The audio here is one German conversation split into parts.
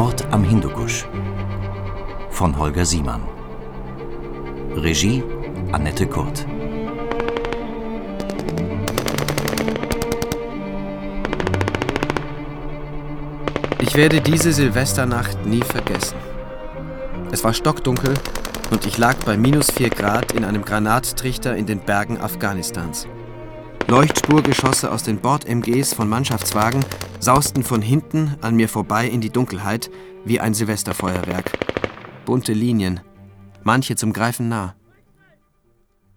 Mord am Hindukusch von Holger Siemann. Regie Annette Kurt. Ich werde diese Silvesternacht nie vergessen. Es war stockdunkel und ich lag bei minus 4 Grad in einem Granattrichter in den Bergen Afghanistans. Leuchtspurgeschosse aus den Bord-MGs von Mannschaftswagen sausten von hinten an mir vorbei in die Dunkelheit wie ein Silvesterfeuerwerk. Bunte Linien, manche zum Greifen nah.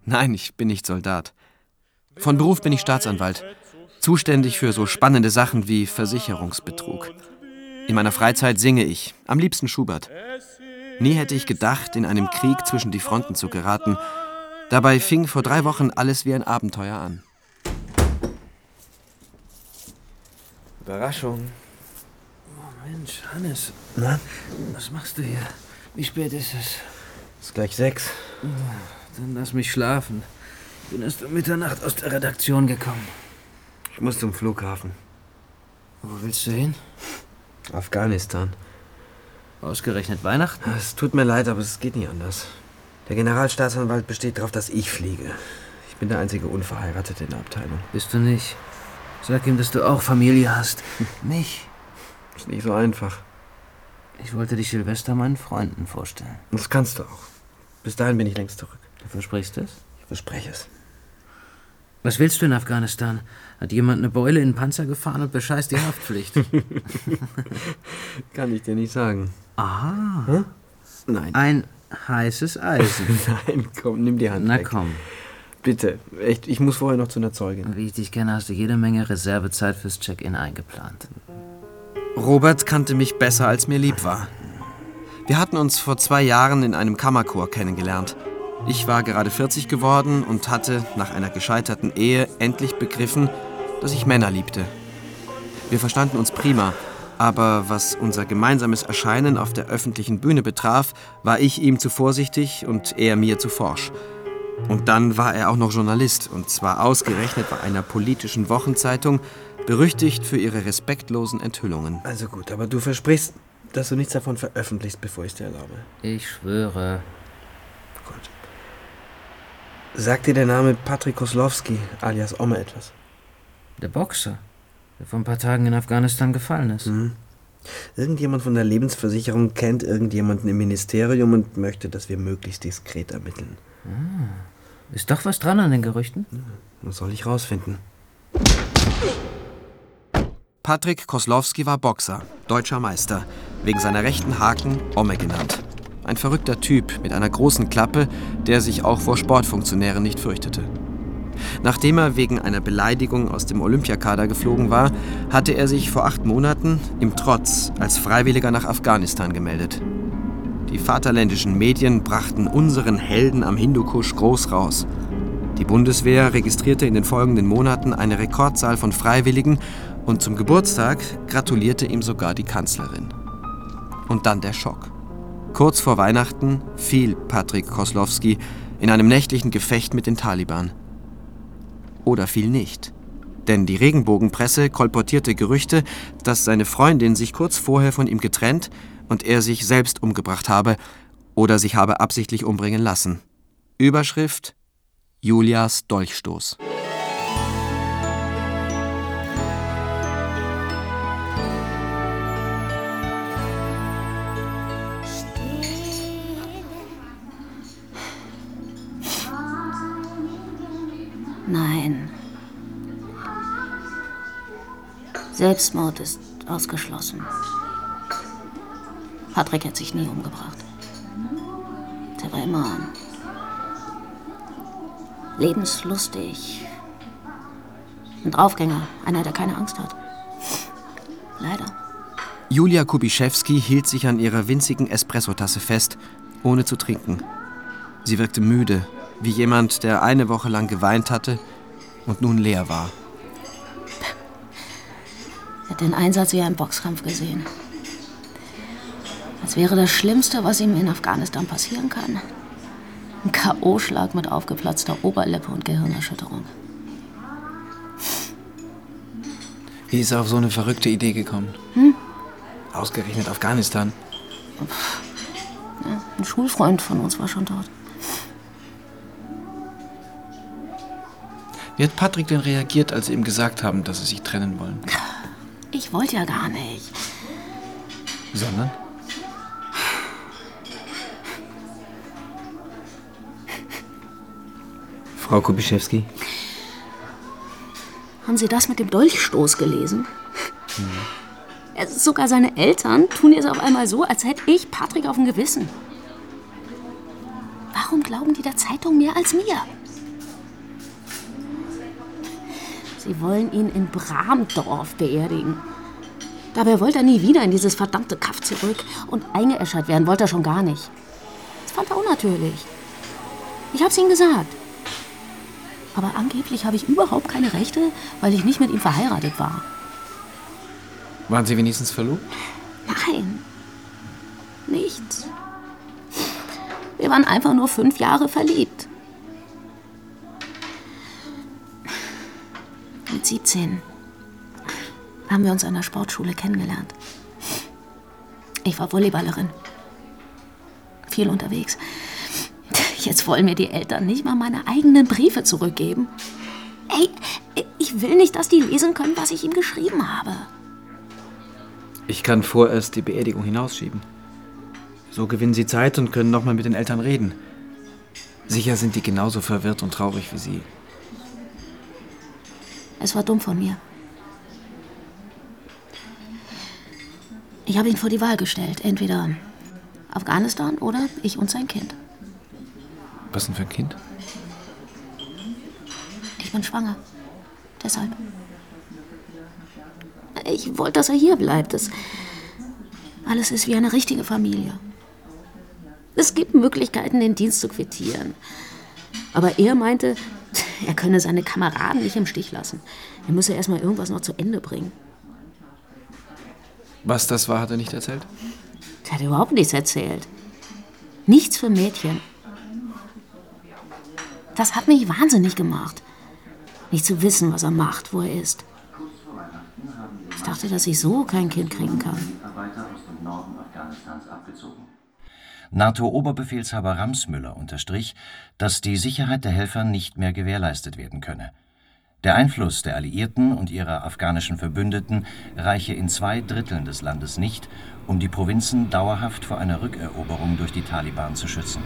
Nein, ich bin nicht Soldat. Von Beruf bin ich Staatsanwalt, zuständig für so spannende Sachen wie Versicherungsbetrug. In meiner Freizeit singe ich, am liebsten Schubert. Nie hätte ich gedacht, in einem Krieg zwischen die Fronten zu geraten. Dabei fing vor drei Wochen alles wie ein Abenteuer an. Überraschung. Oh Mensch, Hannes. Na? Was machst du hier? Wie spät ist es? Es ist gleich sechs. Dann lass mich schlafen. Ich bin erst um Mitternacht aus der Redaktion gekommen. Ich muss zum Flughafen. Wo willst du hin? Afghanistan. Ausgerechnet Weihnachten? Es tut mir leid, aber es geht nicht anders. Der Generalstaatsanwalt besteht darauf, dass ich fliege. Ich bin der einzige Unverheiratete in der Abteilung. Bist du nicht? Sag ihm, dass du auch Familie hast. Mich? Ist nicht so einfach. Ich wollte dich Silvester meinen Freunden vorstellen. Das kannst du auch. Bis dahin bin ich längst zurück. Du versprichst es? Ich verspreche es. Was willst du in Afghanistan? Hat jemand eine Beule in den Panzer gefahren und bescheißt die Haftpflicht? Kann ich dir nicht sagen. Aha. Hm? Nein. Ein heißes Eisen. Nein, komm, nimm die Hand Na weg. komm. Bitte. Echt, ich muss vorher noch zu einer Zeugin. Wie ich dich kenne, hast du jede Menge Reservezeit fürs Check-in eingeplant. Robert kannte mich besser, als mir lieb war. Wir hatten uns vor zwei Jahren in einem Kammerchor kennengelernt. Ich war gerade 40 geworden und hatte nach einer gescheiterten Ehe endlich begriffen, dass ich Männer liebte. Wir verstanden uns prima, aber was unser gemeinsames Erscheinen auf der öffentlichen Bühne betraf, war ich ihm zu vorsichtig und er mir zu forsch. Und dann war er auch noch Journalist, und zwar ausgerechnet bei einer politischen Wochenzeitung, berüchtigt für ihre respektlosen Enthüllungen. Also gut, aber du versprichst, dass du nichts davon veröffentlichst, bevor ich es dir erlaube. Ich schwöre. Gut. Sagt dir der Name Patrick Koslowski alias Oma etwas? Der Boxer, der vor ein paar Tagen in Afghanistan gefallen ist. Mhm. Irgendjemand von der Lebensversicherung kennt irgendjemanden im Ministerium und möchte, dass wir möglichst diskret ermitteln. Ist doch was dran an den Gerüchten? Was soll ich rausfinden? Patrick Koslowski war Boxer, deutscher Meister, wegen seiner rechten Haken Omme genannt. Ein verrückter Typ mit einer großen Klappe, der sich auch vor Sportfunktionären nicht fürchtete. Nachdem er wegen einer Beleidigung aus dem Olympiakader geflogen war, hatte er sich vor acht Monaten im Trotz als Freiwilliger nach Afghanistan gemeldet. Die vaterländischen Medien brachten unseren Helden am Hindukusch groß raus. Die Bundeswehr registrierte in den folgenden Monaten eine Rekordzahl von Freiwilligen und zum Geburtstag gratulierte ihm sogar die Kanzlerin. Und dann der Schock. Kurz vor Weihnachten fiel Patrick Koslowski in einem nächtlichen Gefecht mit den Taliban. Oder fiel nicht. Denn die Regenbogenpresse kolportierte Gerüchte, dass seine Freundin sich kurz vorher von ihm getrennt und er sich selbst umgebracht habe oder sich habe absichtlich umbringen lassen. Überschrift Julias Dolchstoß. Nein. Selbstmord ist ausgeschlossen. Patrick hat sich nie umgebracht. Der war immer lebenslustig. Ein Draufgänger, einer, der keine Angst hat. Leider. Julia Kubiszewski hielt sich an ihrer winzigen Espressotasse fest, ohne zu trinken. Sie wirkte müde, wie jemand, der eine Woche lang geweint hatte und nun leer war. Er hat den Einsatz wie einen Boxkampf gesehen. Als wäre das Schlimmste, was ihm in Afghanistan passieren kann. Ein K.O.-Schlag mit aufgeplatzter Oberlippe und Gehirnerschütterung. Wie ist er auf so eine verrückte Idee gekommen? Hm? Ausgerechnet Afghanistan. Ja, ein Schulfreund von uns war schon dort. Wie hat Patrick denn reagiert, als sie ihm gesagt haben, dass sie sich trennen wollen? Ich wollte ja gar nicht. Sondern? Frau Kubiszewski? Haben Sie das mit dem Dolchstoß gelesen? Ja, sogar seine Eltern tun es auf einmal so, als hätte ich Patrick auf dem Gewissen. Warum glauben die der Zeitung mehr als mir? Sie wollen ihn in Bramdorf beerdigen. Dabei wollte er nie wieder in dieses verdammte Kaff zurück. Und eingeäschert werden wollte er schon gar nicht. Das fand er unnatürlich. Ich hab's ihm gesagt. Aber angeblich habe ich überhaupt keine Rechte, weil ich nicht mit ihm verheiratet war. Waren Sie wenigstens verlobt? Nein. Nichts. Wir waren einfach nur fünf Jahre verliebt. 17 haben wir uns an der Sportschule kennengelernt. Ich war Volleyballerin. Viel unterwegs. Jetzt wollen mir die Eltern nicht mal meine eigenen Briefe zurückgeben. Ey, ich will nicht, dass die lesen können, was ich ihm geschrieben habe. Ich kann vorerst die Beerdigung hinausschieben. So gewinnen Sie Zeit und können nochmal mit den Eltern reden. Sicher sind die genauso verwirrt und traurig wie Sie. Es war dumm von mir. Ich habe ihn vor die Wahl gestellt. Entweder Afghanistan oder ich und sein Kind. Was denn für ein Kind? Ich bin schwanger. Deshalb. Ich wollte, dass er hier bleibt. Das alles ist wie eine richtige Familie. Es gibt Möglichkeiten, den Dienst zu quittieren. Aber er meinte, er könne seine Kameraden nicht im Stich lassen. Er müsse erst mal irgendwas noch zu Ende bringen. Was das war, hat er nicht erzählt? Er hat überhaupt nichts erzählt. Nichts für Mädchen. Das hat mich wahnsinnig gemacht. Nicht zu wissen, was er macht, wo er ist. Ich dachte, dass ich so kein Kind kriegen kann. NATO-Oberbefehlshaber Ramsmüller unterstrich, dass die Sicherheit der Helfer nicht mehr gewährleistet werden könne. Der Einfluss der Alliierten und ihrer afghanischen Verbündeten reiche in zwei Dritteln des Landes nicht, um die Provinzen dauerhaft vor einer Rückeroberung durch die Taliban zu schützen.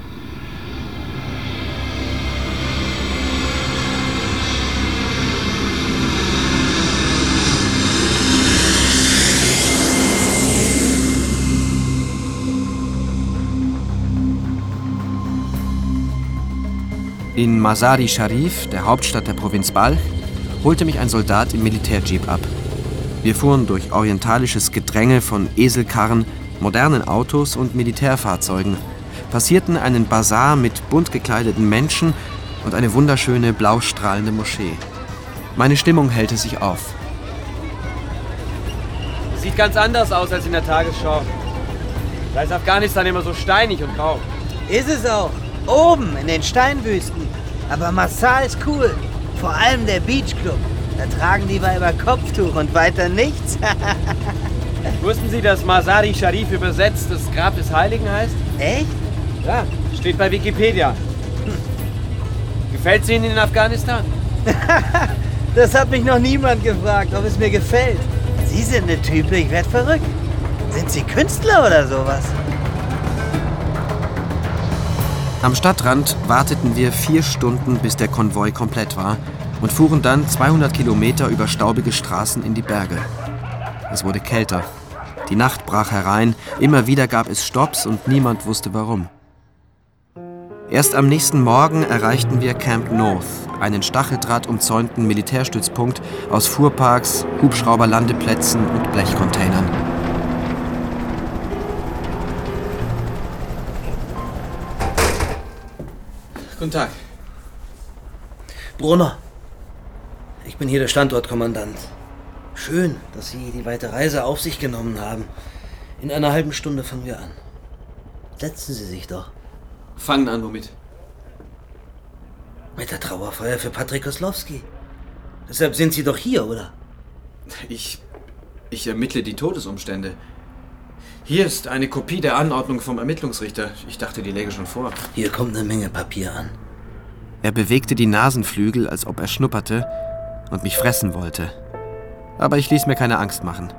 In Masari Sharif, der Hauptstadt der Provinz Balch, holte mich ein Soldat im Militärjeep ab. Wir fuhren durch orientalisches Gedränge von Eselkarren, modernen Autos und Militärfahrzeugen, passierten einen Bazar mit bunt gekleideten Menschen und eine wunderschöne blau strahlende Moschee. Meine Stimmung hellte sich auf. Sieht ganz anders aus als in der Tagesschau. Da ist Afghanistan immer so steinig und grau. Ist es auch. Oben in den Steinwüsten. Aber Massal ist cool. Vor allem der Beach Club. Da tragen die Weiber Kopftuch und weiter nichts. Wussten Sie, dass Masari Sharif übersetzt das Grab des Heiligen heißt? Echt? Ja, steht bei Wikipedia. Gefällt es Ihnen in Afghanistan? das hat mich noch niemand gefragt, ob es mir gefällt. Sie sind eine Type, ich werd verrückt. Sind Sie Künstler oder sowas? Am Stadtrand warteten wir vier Stunden, bis der Konvoi komplett war und fuhren dann 200 Kilometer über staubige Straßen in die Berge. Es wurde kälter. Die Nacht brach herein, immer wieder gab es Stopps und niemand wusste warum. Erst am nächsten Morgen erreichten wir Camp North, einen stacheldrahtumzäunten Militärstützpunkt aus Fuhrparks, Hubschrauberlandeplätzen und Blechcontainern. Guten Tag. Brunner. Ich bin hier der Standortkommandant. Schön, dass Sie die weite Reise auf sich genommen haben. In einer halben Stunde fangen wir an. Setzen Sie sich doch. Fangen an, womit? Mit der Trauerfeier für Patrick Koslowski. Deshalb sind Sie doch hier, oder? Ich. Ich ermittle die Todesumstände. Hier ist eine Kopie der Anordnung vom Ermittlungsrichter. Ich dachte, die läge schon vor. Hier kommt eine Menge Papier an. Er bewegte die Nasenflügel, als ob er schnupperte und mich fressen wollte. Aber ich ließ mir keine Angst machen.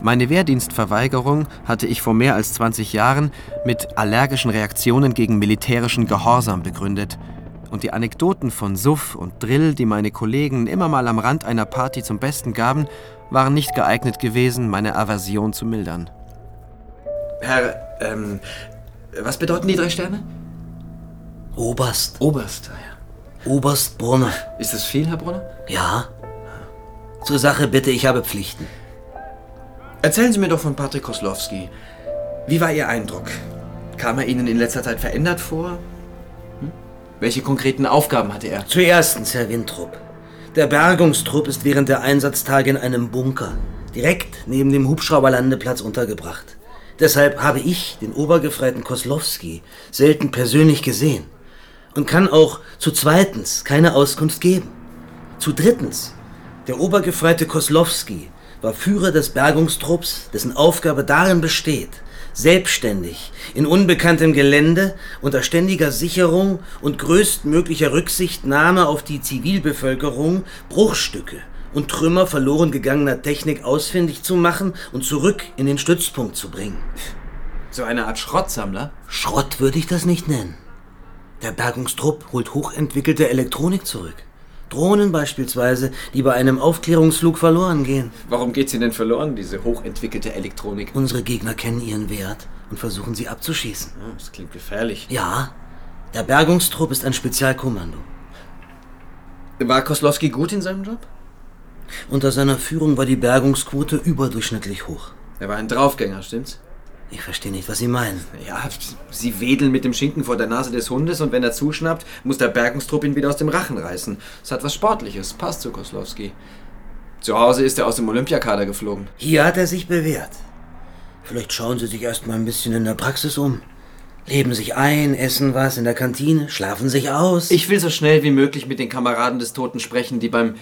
Meine Wehrdienstverweigerung hatte ich vor mehr als 20 Jahren mit allergischen Reaktionen gegen militärischen Gehorsam begründet. Und die Anekdoten von Suff und Drill, die meine Kollegen immer mal am Rand einer Party zum Besten gaben, waren nicht geeignet gewesen, meine Aversion zu mildern. Herr, ähm, was bedeuten die drei Sterne? Oberst. Oberst, ah ja. Oberst Brunner. Ist das viel, Herr Brunner? Ja. Zur Sache bitte, ich habe Pflichten. Erzählen Sie mir doch von Patrick Koslowski. Wie war Ihr Eindruck? Kam er Ihnen in letzter Zeit verändert vor? Hm? Welche konkreten Aufgaben hatte er? Zuerst, Herr Wintrup. Der Bergungstrupp ist während der Einsatztage in einem Bunker, direkt neben dem Hubschrauberlandeplatz untergebracht. Deshalb habe ich den Obergefreiten Koslowski selten persönlich gesehen und kann auch zu zweitens keine Auskunft geben. Zu drittens, der Obergefreite Koslowski war Führer des Bergungstrupps, dessen Aufgabe darin besteht, selbstständig, in unbekanntem Gelände, unter ständiger Sicherung und größtmöglicher Rücksichtnahme auf die Zivilbevölkerung Bruchstücke und Trümmer verloren gegangener Technik ausfindig zu machen und zurück in den Stützpunkt zu bringen. So eine Art Schrottsammler? Schrott würde ich das nicht nennen. Der Bergungstrupp holt hochentwickelte Elektronik zurück. Drohnen beispielsweise, die bei einem Aufklärungsflug verloren gehen. Warum geht sie denn verloren, diese hochentwickelte Elektronik? Unsere Gegner kennen ihren Wert und versuchen sie abzuschießen. Das klingt gefährlich. Ja, der Bergungstrupp ist ein Spezialkommando. War Koslowski gut in seinem Job? Unter seiner Führung war die Bergungsquote überdurchschnittlich hoch. Er war ein Draufgänger, stimmt's? Ich verstehe nicht, was Sie meinen. Ja, Sie wedeln mit dem Schinken vor der Nase des Hundes und wenn er zuschnappt, muss der Bergungstrupp ihn wieder aus dem Rachen reißen. Das hat was Sportliches, passt zu Koslowski. Zu Hause ist er aus dem Olympiakader geflogen. Hier hat er sich bewährt. Vielleicht schauen Sie sich erst mal ein bisschen in der Praxis um. Leben sich ein, essen was in der Kantine, schlafen sich aus. Ich will so schnell wie möglich mit den Kameraden des Toten sprechen, die beim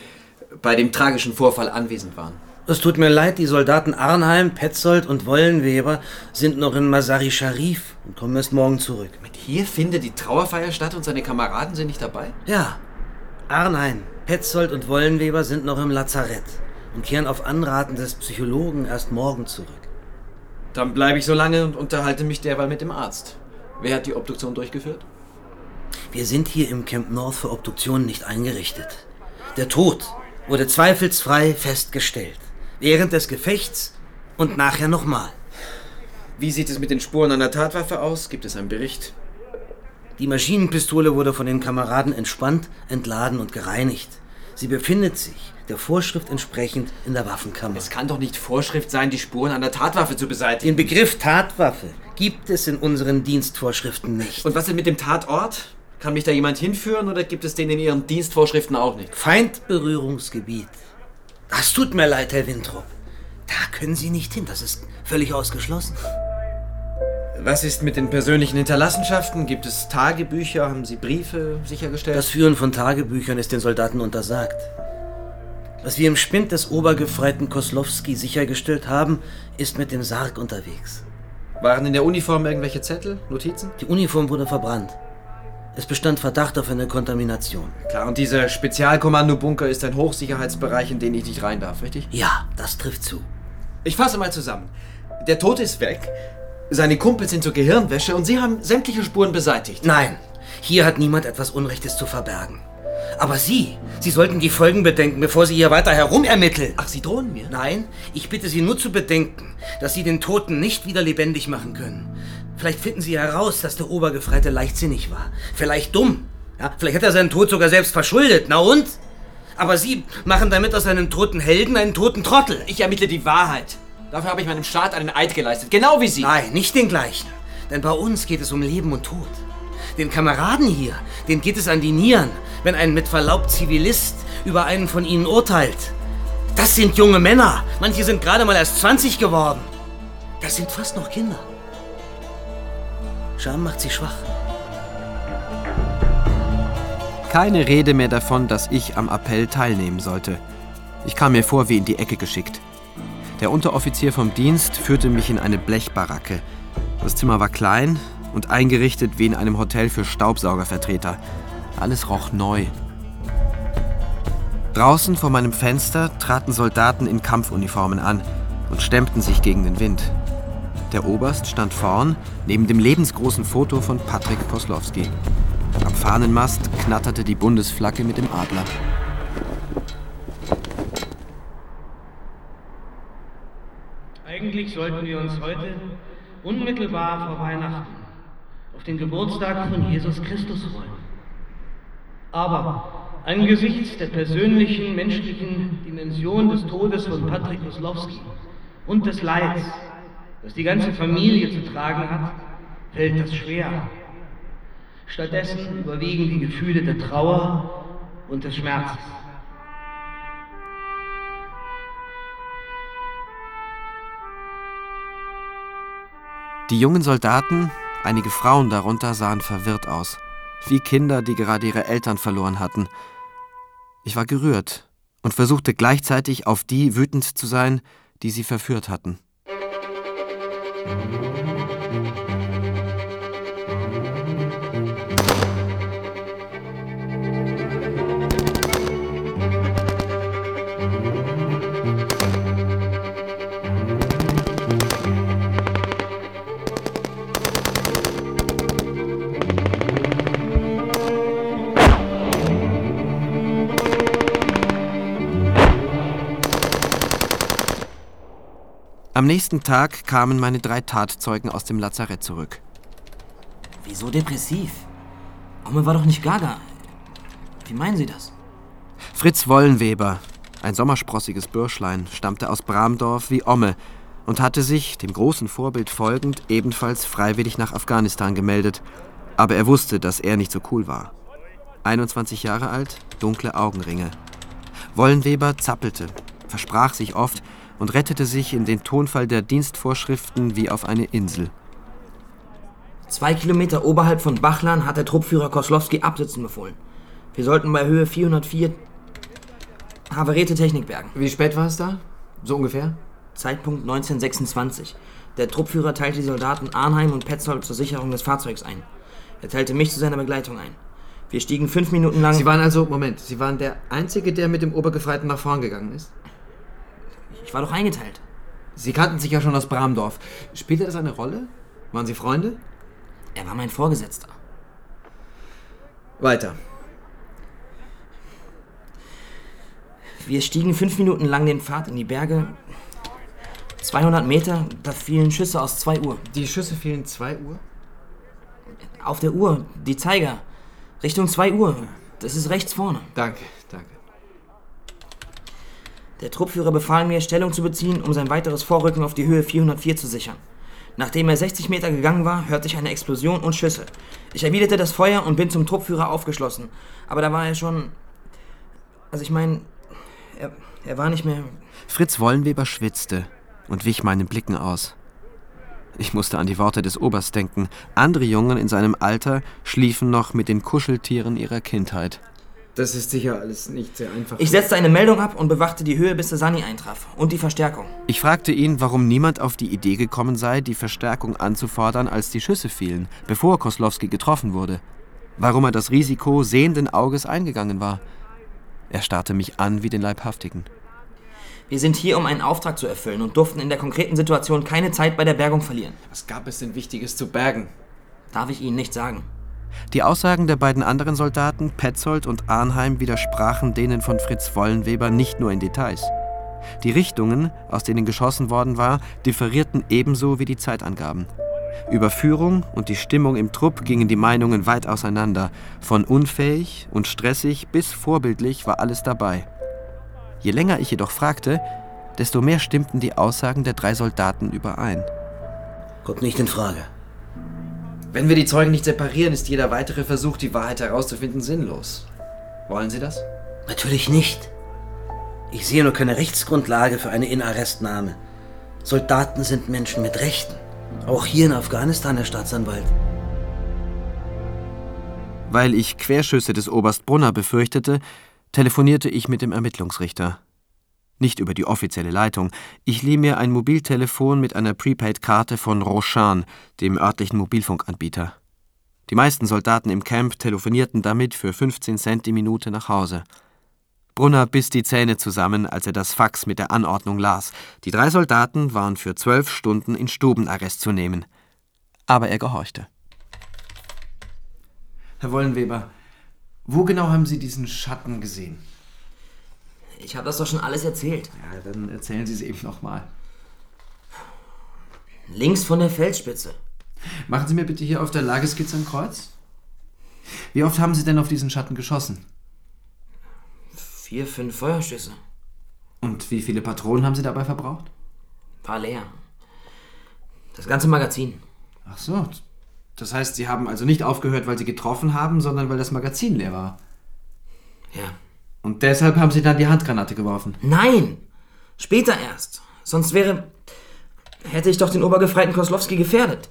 bei dem tragischen Vorfall anwesend waren. Es tut mir leid, die Soldaten Arnheim, Petzold und Wollenweber sind noch in Masari Sharif und kommen erst morgen zurück. Mit hier findet die Trauerfeier statt und seine Kameraden sind nicht dabei? Ja. Arnheim, Petzold und Wollenweber sind noch im Lazarett und kehren auf Anraten des Psychologen erst morgen zurück. Dann bleibe ich so lange und unterhalte mich derweil mit dem Arzt. Wer hat die Obduktion durchgeführt? Wir sind hier im Camp North für Obduktionen nicht eingerichtet. Der Tod wurde zweifelsfrei festgestellt. Während des Gefechts und nachher nochmal. Wie sieht es mit den Spuren einer Tatwaffe aus? Gibt es einen Bericht? Die Maschinenpistole wurde von den Kameraden entspannt, entladen und gereinigt. Sie befindet sich der Vorschrift entsprechend in der Waffenkammer. Es kann doch nicht Vorschrift sein, die Spuren einer Tatwaffe zu beseitigen. Den Begriff Tatwaffe gibt es in unseren Dienstvorschriften nicht. Und was ist mit dem Tatort? Kann mich da jemand hinführen oder gibt es den in Ihren Dienstvorschriften auch nicht? Feindberührungsgebiet. Das tut mir leid, Herr Winthrop. Da können Sie nicht hin, das ist völlig ausgeschlossen. Was ist mit den persönlichen Hinterlassenschaften? Gibt es Tagebücher? Haben Sie Briefe sichergestellt? Das Führen von Tagebüchern ist den Soldaten untersagt. Was wir im Spind des Obergefreiten Koslowski sichergestellt haben, ist mit dem Sarg unterwegs. Waren in der Uniform irgendwelche Zettel, Notizen? Die Uniform wurde verbrannt. Es bestand Verdacht auf eine Kontamination. Klar, und dieser Spezialkommando-Bunker ist ein Hochsicherheitsbereich, in den ich nicht rein darf, richtig? Ja, das trifft zu. Ich fasse mal zusammen. Der Tote ist weg, seine Kumpels sind zur Gehirnwäsche und Sie haben sämtliche Spuren beseitigt. Nein, hier hat niemand etwas Unrechtes zu verbergen. Aber Sie, Sie sollten die Folgen bedenken, bevor Sie hier weiter herumermitteln. Ach, Sie drohen mir? Nein, ich bitte Sie nur zu bedenken, dass Sie den Toten nicht wieder lebendig machen können. Vielleicht finden Sie heraus, dass der Obergefreite leichtsinnig war. Vielleicht dumm. Ja, vielleicht hat er seinen Tod sogar selbst verschuldet. Na und? Aber Sie machen damit aus einem toten Helden einen toten Trottel. Ich ermittle die Wahrheit. Dafür habe ich meinem Staat einen Eid geleistet. Genau wie Sie. Nein, nicht den gleichen. Denn bei uns geht es um Leben und Tod. Den Kameraden hier, denen geht es an die Nieren, wenn ein mit Verlaub Zivilist über einen von ihnen urteilt. Das sind junge Männer. Manche sind gerade mal erst 20 geworden. Das sind fast noch Kinder. Scham macht sie schwach. Keine Rede mehr davon, dass ich am Appell teilnehmen sollte. Ich kam mir vor wie in die Ecke geschickt. Der Unteroffizier vom Dienst führte mich in eine Blechbaracke. Das Zimmer war klein und eingerichtet wie in einem Hotel für Staubsaugervertreter. Alles roch neu. Draußen vor meinem Fenster traten Soldaten in Kampfuniformen an und stemmten sich gegen den Wind. Der Oberst stand vorn, neben dem lebensgroßen Foto von Patrick Koslowski. Am Fahnenmast knatterte die Bundesflagge mit dem Adler. Eigentlich sollten wir uns heute unmittelbar vor Weihnachten auf den Geburtstag von Jesus Christus freuen. Aber angesichts der persönlichen menschlichen Dimension des Todes von Patrick Koslowski und des Leids, das die ganze Familie zu tragen hat, fällt das schwer. Stattdessen überwiegen die Gefühle der Trauer und des Schmerzes. Die jungen Soldaten, einige Frauen darunter, sahen verwirrt aus. Wie Kinder, die gerade ihre Eltern verloren hatten. Ich war gerührt und versuchte gleichzeitig auf die wütend zu sein, die sie verführt hatten. Thank you. Am nächsten Tag kamen meine drei Tatzeugen aus dem Lazarett zurück. Wieso depressiv? Omme war doch nicht gaga. Wie meinen Sie das? Fritz Wollenweber, ein sommersprossiges Bürschlein, stammte aus Bramdorf wie Omme und hatte sich, dem großen Vorbild folgend, ebenfalls freiwillig nach Afghanistan gemeldet. Aber er wusste, dass er nicht so cool war. 21 Jahre alt, dunkle Augenringe. Wollenweber zappelte, versprach sich oft und rettete sich in den Tonfall der Dienstvorschriften wie auf eine Insel. Zwei Kilometer oberhalb von Bachlan hat der Truppführer Koslowski absitzen befohlen. Wir sollten bei Höhe 404 havarierte Technik bergen. Wie spät war es da? So ungefähr? Zeitpunkt 1926. Der Truppführer teilte die Soldaten Arnheim und Petzold zur Sicherung des Fahrzeugs ein. Er teilte mich zu seiner Begleitung ein. Wir stiegen fünf Minuten lang. Sie waren also, Moment, Sie waren der Einzige, der mit dem Obergefreiten nach vorn gegangen ist? Ich war doch eingeteilt. Sie kannten sich ja schon aus Bramdorf. Spielte das eine Rolle? Waren Sie Freunde? Er war mein Vorgesetzter. Weiter. Wir stiegen fünf Minuten lang den Pfad in die Berge. 200 Meter, da fielen Schüsse aus 2 Uhr. Die Schüsse fielen 2 Uhr? Auf der Uhr, die Zeiger. Richtung 2 Uhr. Das ist rechts vorne. Danke, danke. Der Truppführer befahl mir, Stellung zu beziehen, um sein weiteres Vorrücken auf die Höhe 404 zu sichern. Nachdem er 60 Meter gegangen war, hörte ich eine Explosion und Schüsse. Ich erwiderte das Feuer und bin zum Truppführer aufgeschlossen. Aber da war er schon. Also ich meine, er, er war nicht mehr. Fritz Wollenweber schwitzte und wich meinen Blicken aus. Ich musste an die Worte des Oberst denken. Andere Jungen in seinem Alter schliefen noch mit den Kuscheltieren ihrer Kindheit. Das ist sicher alles nicht sehr einfach. Ich setzte eine Meldung ab und bewachte die Höhe, bis der Sani eintraf. Und die Verstärkung. Ich fragte ihn, warum niemand auf die Idee gekommen sei, die Verstärkung anzufordern, als die Schüsse fielen, bevor Koslowski getroffen wurde. Warum er das Risiko sehenden Auges eingegangen war. Er starrte mich an wie den Leibhaftigen. Wir sind hier, um einen Auftrag zu erfüllen und durften in der konkreten Situation keine Zeit bei der Bergung verlieren. Was gab es denn Wichtiges zu bergen? Darf ich Ihnen nicht sagen. Die Aussagen der beiden anderen Soldaten, Petzold und Arnheim, widersprachen denen von Fritz Wollenweber nicht nur in Details. Die Richtungen, aus denen geschossen worden war, differierten ebenso wie die Zeitangaben. Über Führung und die Stimmung im Trupp gingen die Meinungen weit auseinander. Von unfähig und stressig bis vorbildlich war alles dabei. Je länger ich jedoch fragte, desto mehr stimmten die Aussagen der drei Soldaten überein. Kommt nicht in Frage. Wenn wir die Zeugen nicht separieren, ist jeder weitere Versuch, die Wahrheit herauszufinden, sinnlos. Wollen Sie das? Natürlich nicht. Ich sehe nur keine Rechtsgrundlage für eine Inarrestnahme. Soldaten sind Menschen mit Rechten. Auch hier in Afghanistan, Herr Staatsanwalt. Weil ich Querschüsse des Oberst Brunner befürchtete, telefonierte ich mit dem Ermittlungsrichter. Nicht über die offizielle Leitung. Ich lieh mir ein Mobiltelefon mit einer Prepaid-Karte von Roshan, dem örtlichen Mobilfunkanbieter. Die meisten Soldaten im Camp telefonierten damit für 15 Cent die Minute nach Hause. Brunner biss die Zähne zusammen, als er das Fax mit der Anordnung las. Die drei Soldaten waren für zwölf Stunden in Stubenarrest zu nehmen. Aber er gehorchte. Herr Wollenweber, wo genau haben Sie diesen Schatten gesehen? Ich habe das doch schon alles erzählt. Ja, dann erzählen Sie es eben nochmal. Links von der Felsspitze. Machen Sie mir bitte hier auf der Lageskizze ein Kreuz. Wie oft haben Sie denn auf diesen Schatten geschossen? Vier, fünf Feuerschüsse. Und wie viele Patronen haben Sie dabei verbraucht? War leer. Das ganze Magazin. Ach so. Das heißt, Sie haben also nicht aufgehört, weil Sie getroffen haben, sondern weil das Magazin leer war. Ja. Und deshalb haben Sie dann die Handgranate geworfen. Nein! Später erst. Sonst wäre. hätte ich doch den Obergefreiten Koslowski gefährdet.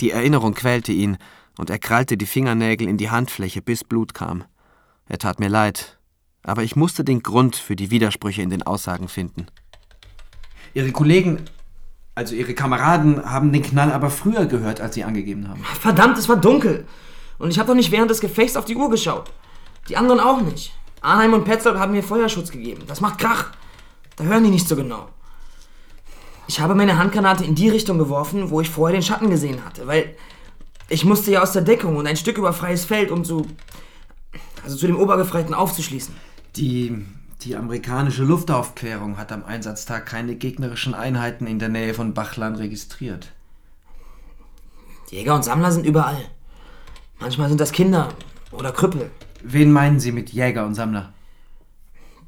Die Erinnerung quälte ihn, und er krallte die Fingernägel in die Handfläche, bis Blut kam. Er tat mir leid, aber ich musste den Grund für die Widersprüche in den Aussagen finden. Ihre Kollegen, also Ihre Kameraden, haben den Knall aber früher gehört, als Sie angegeben haben. Verdammt, es war dunkel. Und ich habe doch nicht während des Gefechts auf die Uhr geschaut. Die anderen auch nicht. Arnheim und Petzold haben mir Feuerschutz gegeben. Das macht Krach. Da hören die nicht so genau. Ich habe meine Handgranate in die Richtung geworfen, wo ich vorher den Schatten gesehen hatte, weil ich musste ja aus der Deckung und ein Stück über freies Feld, um zu. also zu dem Obergefreiten aufzuschließen. Die, die amerikanische Luftaufklärung hat am Einsatztag keine gegnerischen Einheiten in der Nähe von Bachlan registriert. Jäger und Sammler sind überall. Manchmal sind das Kinder oder Krüppel. Wen meinen Sie mit Jäger und Sammler?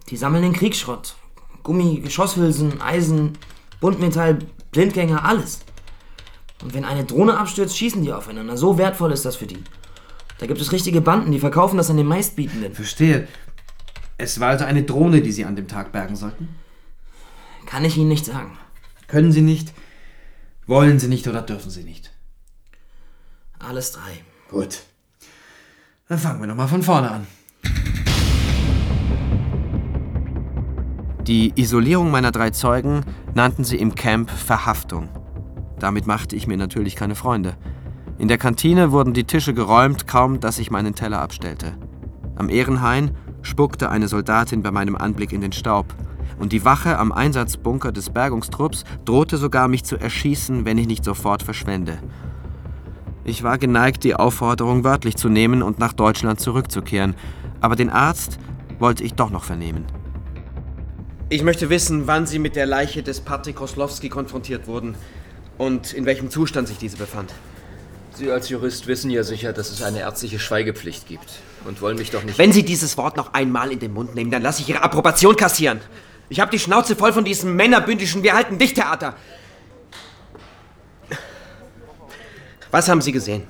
Die sammeln den Kriegsschrott. Gummi, Geschosshülsen, Eisen, Buntmetall, Blindgänger, alles. Und wenn eine Drohne abstürzt, schießen die aufeinander. So wertvoll ist das für die. Da gibt es richtige Banden, die verkaufen das an den meistbietenden. Verstehe. Es war also eine Drohne, die Sie an dem Tag bergen sollten? Kann ich Ihnen nicht sagen. Können Sie nicht? Wollen Sie nicht oder dürfen Sie nicht? Alles drei. Gut. Dann fangen wir nochmal von vorne an. Die Isolierung meiner drei Zeugen nannten sie im Camp Verhaftung. Damit machte ich mir natürlich keine Freunde. In der Kantine wurden die Tische geräumt, kaum dass ich meinen Teller abstellte. Am Ehrenhain spuckte eine Soldatin bei meinem Anblick in den Staub. Und die Wache am Einsatzbunker des Bergungstrupps drohte sogar, mich zu erschießen, wenn ich nicht sofort verschwende. Ich war geneigt, die Aufforderung wörtlich zu nehmen und nach Deutschland zurückzukehren, aber den Arzt wollte ich doch noch vernehmen. Ich möchte wissen, wann Sie mit der Leiche des Patrick Koslowski konfrontiert wurden und in welchem Zustand sich diese befand. Sie als Jurist wissen ja sicher, dass es eine ärztliche Schweigepflicht gibt und wollen mich doch nicht. Wenn Sie dieses Wort noch einmal in den Mund nehmen, dann lasse ich Ihre Approbation kassieren. Ich habe die Schnauze voll von diesem männerbündischen Wir halten dich Theater. Was haben Sie gesehen?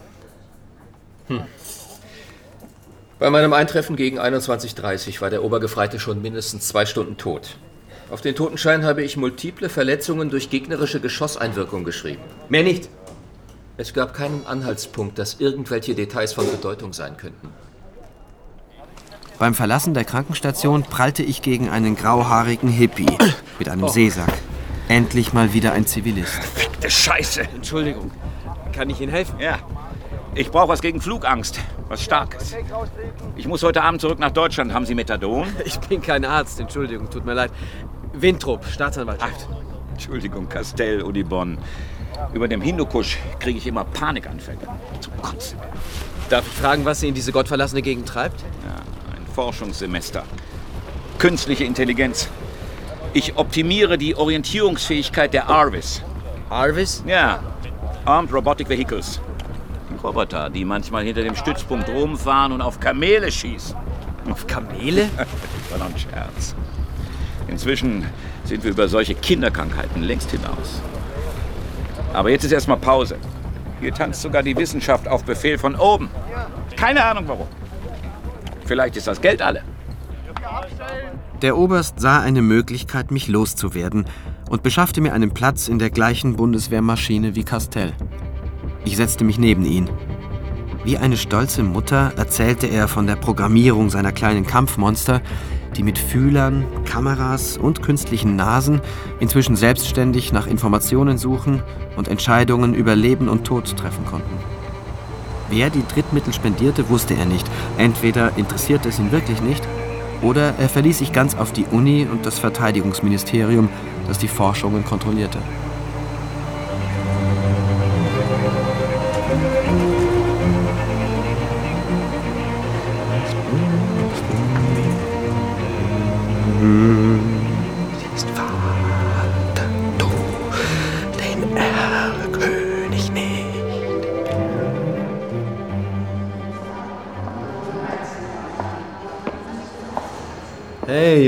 Hm. Bei meinem Eintreffen gegen 21.30 Uhr war der Obergefreite schon mindestens zwei Stunden tot. Auf den Totenschein habe ich multiple Verletzungen durch gegnerische Geschosseinwirkung geschrieben. Mehr nicht. Es gab keinen Anhaltspunkt, dass irgendwelche Details von Bedeutung sein könnten. Beim Verlassen der Krankenstation prallte ich gegen einen grauhaarigen Hippie mit einem Oh. Seesack. Endlich mal wieder ein Zivilist. Verfickte Scheiße. Entschuldigung. Kann ich Ihnen helfen? Ja. Ich brauche was gegen Flugangst. Was Starkes. Ich muss heute Abend zurück nach Deutschland. Haben Sie Methadon? Ich bin kein Arzt, Entschuldigung, tut mir leid. Wintrup, Staatsanwaltschaft. Entschuldigung, Castell, Udibon. Über dem Hindukusch kriege ich immer Panikanfälle. Zum Kotzen. Darf ich fragen, was Sie in diese gottverlassene Gegend treibt? Ja, ein Forschungssemester. Künstliche Intelligenz. Ich optimiere die Orientierungsfähigkeit der ARVIS. ARVIS? Ja, Armed Robotic Vehicles. Roboter, die manchmal hinter dem Stützpunkt rumfahren und auf Kamele schießen. Auf Kamele? war noch ein Scherz. Inzwischen sind wir über solche Kinderkrankheiten längst hinaus. Aber jetzt ist erstmal Pause. Hier tanzt sogar die Wissenschaft auf Befehl von oben. Keine Ahnung warum. Vielleicht ist das Geld alle. Der Oberst sah eine Möglichkeit, mich loszuwerden und beschaffte mir einen Platz in der gleichen Bundeswehrmaschine wie Castell. Ich setzte mich neben ihn. Wie eine stolze Mutter erzählte er von der Programmierung seiner kleinen Kampfmonster, die mit Fühlern, Kameras und künstlichen Nasen inzwischen selbstständig nach Informationen suchen und Entscheidungen über Leben und Tod treffen konnten. Wer die Drittmittel spendierte, wusste er nicht. Entweder interessierte es ihn wirklich nicht, oder er verließ sich ganz auf die Uni und das Verteidigungsministerium, das die Forschungen kontrollierte.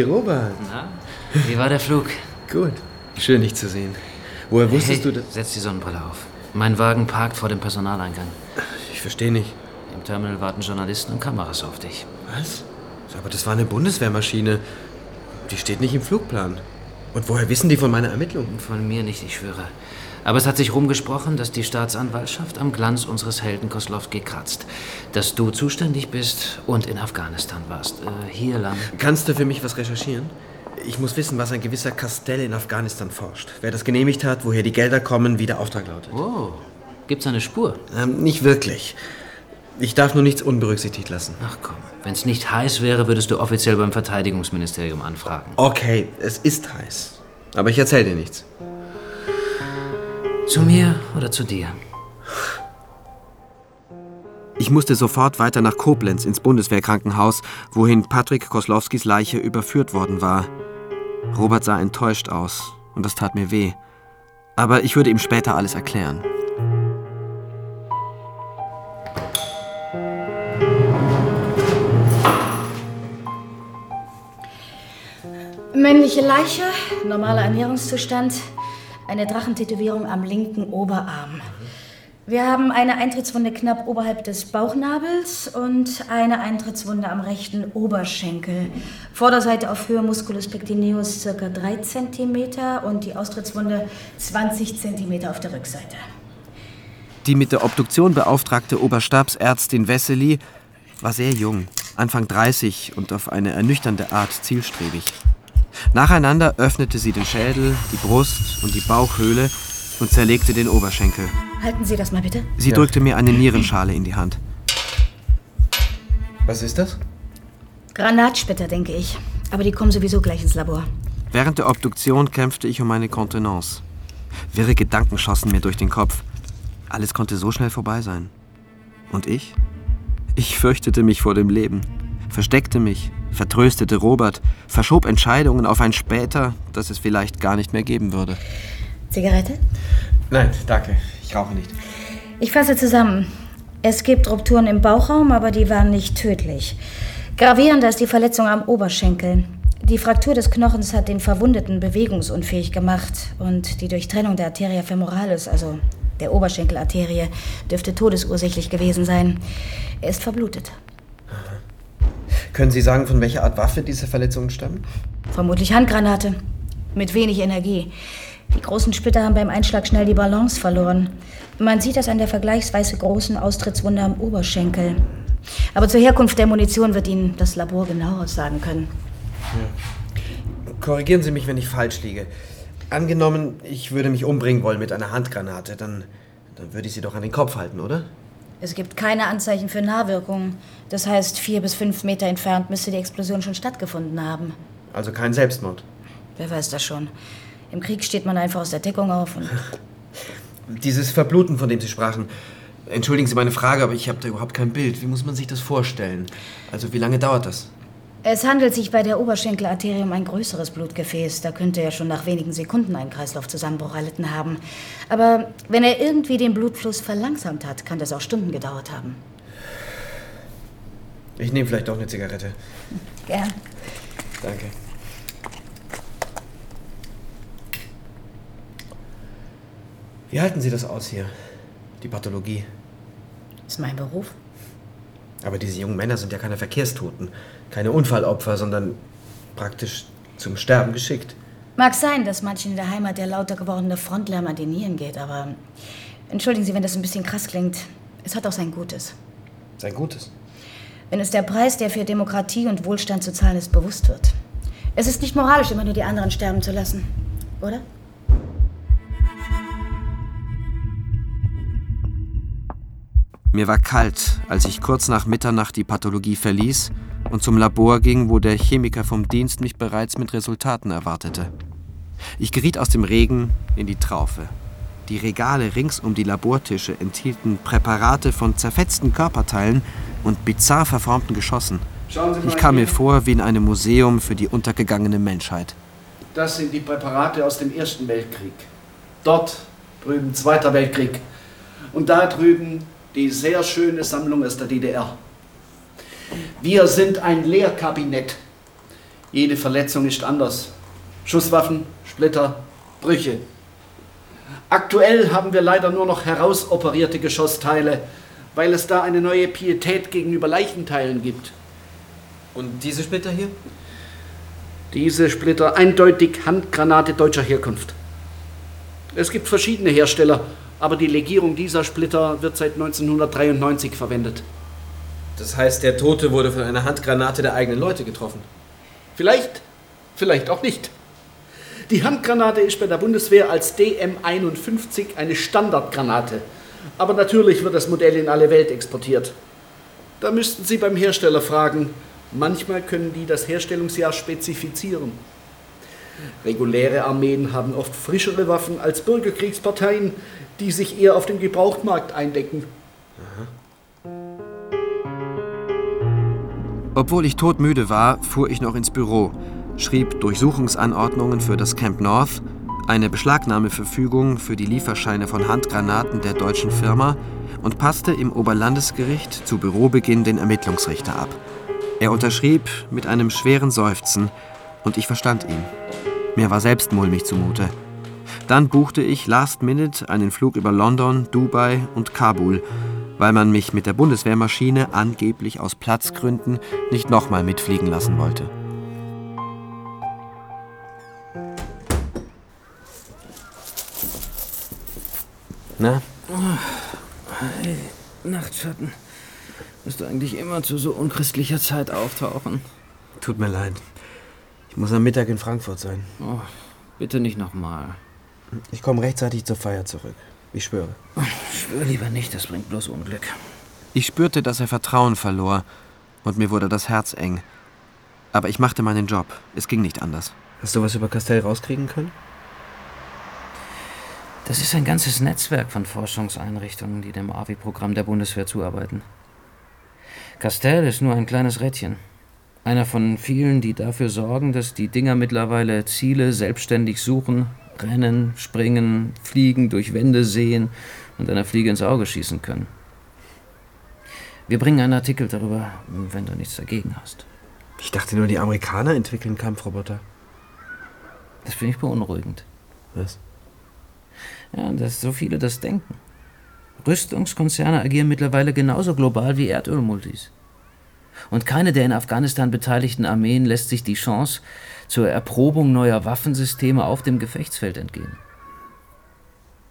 Robert. Na, wie war der Flug? Gut. Schön, dich zu sehen. Woher wusstest hey, du das? Setz die Sonnenbrille auf. Mein Wagen parkt vor dem Personaleingang. Ich verstehe nicht. Im Terminal warten Journalisten und Kameras auf dich. Was? Aber das war eine Bundeswehrmaschine. Die steht nicht im Flugplan. Und woher wissen die von meiner Ermittlung? Von mir nicht, ich schwöre. Aber es hat sich rumgesprochen, dass die Staatsanwaltschaft am Glanz unseres Helden Koslowski kratzt. Dass du zuständig bist und in Afghanistan warst. Äh, hier lang. Kannst du für mich was recherchieren? Ich muss wissen, was ein gewisser Castell in Afghanistan forscht. Wer das genehmigt hat, woher die Gelder kommen, wie der Auftrag lautet. Oh, gibt's eine Spur? Ähm, nicht wirklich. Ich darf nur nichts unberücksichtigt lassen. Ach komm, wenn's nicht heiß wäre, würdest du offiziell beim Verteidigungsministerium anfragen. Okay, es ist heiß. Aber ich erzähle dir nichts. Zu mir oder zu dir? Ich musste sofort weiter nach Koblenz ins Bundeswehrkrankenhaus, wohin Patrick Koslowskis Leiche überführt worden war. Robert sah enttäuscht aus und das tat mir weh. Aber ich würde ihm später alles erklären. Männliche Leiche, normaler Ernährungszustand, eine Drachentätowierung am linken Oberarm. Wir haben eine Eintrittswunde knapp oberhalb des Bauchnabels und eine Eintrittswunde am rechten Oberschenkel. Vorderseite auf Höhe Musculus pectineus ca. 3 cm und die Austrittswunde 20 cm auf der Rückseite. Die mit der Obduktion beauftragte Oberstabsärztin Wessely war sehr jung, Anfang 30 und auf eine ernüchternde Art zielstrebig. Nacheinander öffnete sie den Schädel, die Brust und die Bauchhöhle und zerlegte den Oberschenkel. Halten Sie das mal bitte. Sie drückte mir eine Nierenschale in die Hand. Was ist das? Granatsplitter, denke ich. Aber die kommen sowieso gleich ins Labor. Während der Obduktion kämpfte ich um meine Kontenance. Wirre Gedanken schossen mir durch den Kopf. Alles konnte so schnell vorbei sein. Und ich? Ich fürchtete mich vor dem Leben, versteckte mich, vertröstete Robert, verschob Entscheidungen auf ein später, das es vielleicht gar nicht mehr geben würde. Zigarette? Nein, danke. Ich rauche nicht. Ich fasse zusammen. Es gibt Rupturen im Bauchraum, aber die waren nicht tödlich. Gravierender ist die Verletzung am Oberschenkel. Die Fraktur des Knochens hat den Verwundeten bewegungsunfähig gemacht und die Durchtrennung der Arteria femoralis, also der Oberschenkelarterie, dürfte todesursächlich gewesen sein. Er ist verblutet. Können Sie sagen, von welcher Art Waffe diese Verletzungen stammen? Vermutlich Handgranate. Mit wenig Energie. Die großen Splitter haben beim Einschlag schnell die Balance verloren. Man sieht das an der vergleichsweise großen Austrittswunde am Oberschenkel. Aber zur Herkunft der Munition wird Ihnen das Labor genaueres sagen können. Korrigieren Sie mich, wenn ich falsch liege. Angenommen, ich würde mich umbringen wollen mit einer Handgranate, dann, dann würde ich sie doch an den Kopf halten, oder? Es gibt keine Anzeichen für Nahwirkung. Das heißt, vier bis fünf Meter entfernt müsste die Explosion schon stattgefunden haben. Also kein Selbstmord. Wer weiß das schon. Im Krieg steht man einfach aus der Deckung auf und. Dieses Verbluten, von dem Sie sprachen. Entschuldigen Sie meine Frage, aber ich habe da überhaupt kein Bild. Wie muss man sich das vorstellen? Also wie lange dauert das? Es handelt sich bei der Oberschenkelarterie um ein größeres Blutgefäß. Da könnte er schon nach wenigen Sekunden einen Kreislaufzusammenbruch erlitten haben. Aber wenn er irgendwie den Blutfluss verlangsamt hat, kann das auch Stunden gedauert haben. Ich nehme vielleicht doch eine Zigarette. Gern. Danke. Wie halten Sie das aus hier? Die Pathologie. Ist mein Beruf. Aber diese jungen Männer sind ja keine Verkehrstoten, keine Unfallopfer, sondern praktisch zum Sterben geschickt. Mag sein, dass manchen in der Heimat der lauter gewordene Frontlärm an die Nieren geht, aber entschuldigen Sie, wenn das ein bisschen krass klingt. Es hat auch sein Gutes. Sein Gutes? Wenn es der Preis, der für Demokratie und Wohlstand zu zahlen ist, bewusst wird. Es ist nicht moralisch, immer nur die anderen sterben zu lassen. Oder? Mir war kalt, als ich kurz nach Mitternacht die Pathologie verließ und zum Labor ging, wo der Chemiker vom Dienst mich bereits mit Resultaten erwartete. Ich geriet aus dem Regen in die Traufe. Die Regale rings um die Labortische enthielten Präparate von zerfetzten Körperteilen und bizarr verformten Geschossen. Ich kam mir vor wie in einem Museum für die untergegangene Menschheit. Das sind die Präparate aus dem Ersten Weltkrieg. Dort drüben Zweiter Weltkrieg. Und da drüben die sehr schöne Sammlung aus der DDR. Wir sind ein Lehrkabinett. Jede Verletzung ist anders. Schusswaffen, Splitter, Brüche. Aktuell haben wir leider nur noch herausoperierte Geschossteile, weil es da eine neue Pietät gegenüber Leichenteilen gibt. Und diese Splitter hier? Diese Splitter eindeutig Handgranate deutscher Herkunft. Es gibt verschiedene Hersteller, aber die Legierung dieser Splitter wird seit 1993 verwendet. Das heißt, der Tote wurde von einer Handgranate der eigenen Leute getroffen. Vielleicht, vielleicht auch nicht. Die Handgranate ist bei der Bundeswehr als DM51 eine Standardgranate. Aber natürlich wird das Modell in alle Welt exportiert. Da müssten Sie beim Hersteller fragen. Manchmal können die das Herstellungsjahr spezifizieren. Reguläre Armeen haben oft frischere Waffen als Bürgerkriegsparteien, die sich eher auf dem Gebrauchtmarkt eindecken. Obwohl ich todmüde war, fuhr ich noch ins Büro, schrieb Durchsuchungsanordnungen für das Camp North, eine Beschlagnahmeverfügung für die Lieferscheine von Handgranaten der deutschen Firma und passte im Oberlandesgericht zu Bürobeginn den Ermittlungsrichter ab. Er unterschrieb mit einem schweren Seufzen und ich verstand ihn. Mir war selbst mulmig zumute. Dann buchte ich last minute einen Flug über London, Dubai und Kabul, weil man mich mit der Bundeswehrmaschine angeblich aus Platzgründen nicht nochmal mitfliegen lassen wollte. Na? Hey, Nachtschatten. Musst du eigentlich immer zu so unchristlicher Zeit auftauchen? Tut mir leid. Ich muss am Mittag in Frankfurt sein. Oh, bitte nicht nochmal. Ich komme rechtzeitig zur Feier zurück. Ich schwöre. Schwör lieber nicht, das bringt bloß Unglück. Ich spürte, dass er Vertrauen verlor und mir wurde das Herz eng. Aber ich machte meinen Job. Es ging nicht anders. Hast du was über Castell rauskriegen können? Das ist ein ganzes Netzwerk von Forschungseinrichtungen, die dem AVI-Programm der Bundeswehr zuarbeiten. Castell ist nur ein kleines Rädchen. Einer von vielen, die dafür sorgen, dass die Dinger mittlerweile Ziele selbstständig suchen, rennen, springen, fliegen, durch Wände sehen und einer Fliege ins Auge schießen können. Wir bringen einen Artikel darüber, wenn du nichts dagegen hast. Ich dachte nur, die Amerikaner entwickeln Kampfroboter. Das finde ich beunruhigend. Was? Ja, dass so viele das denken. Rüstungskonzerne agieren mittlerweile genauso global wie Erdölmultis. Und keine der in Afghanistan beteiligten Armeen lässt sich die Chance zur Erprobung neuer Waffensysteme auf dem Gefechtsfeld entgehen.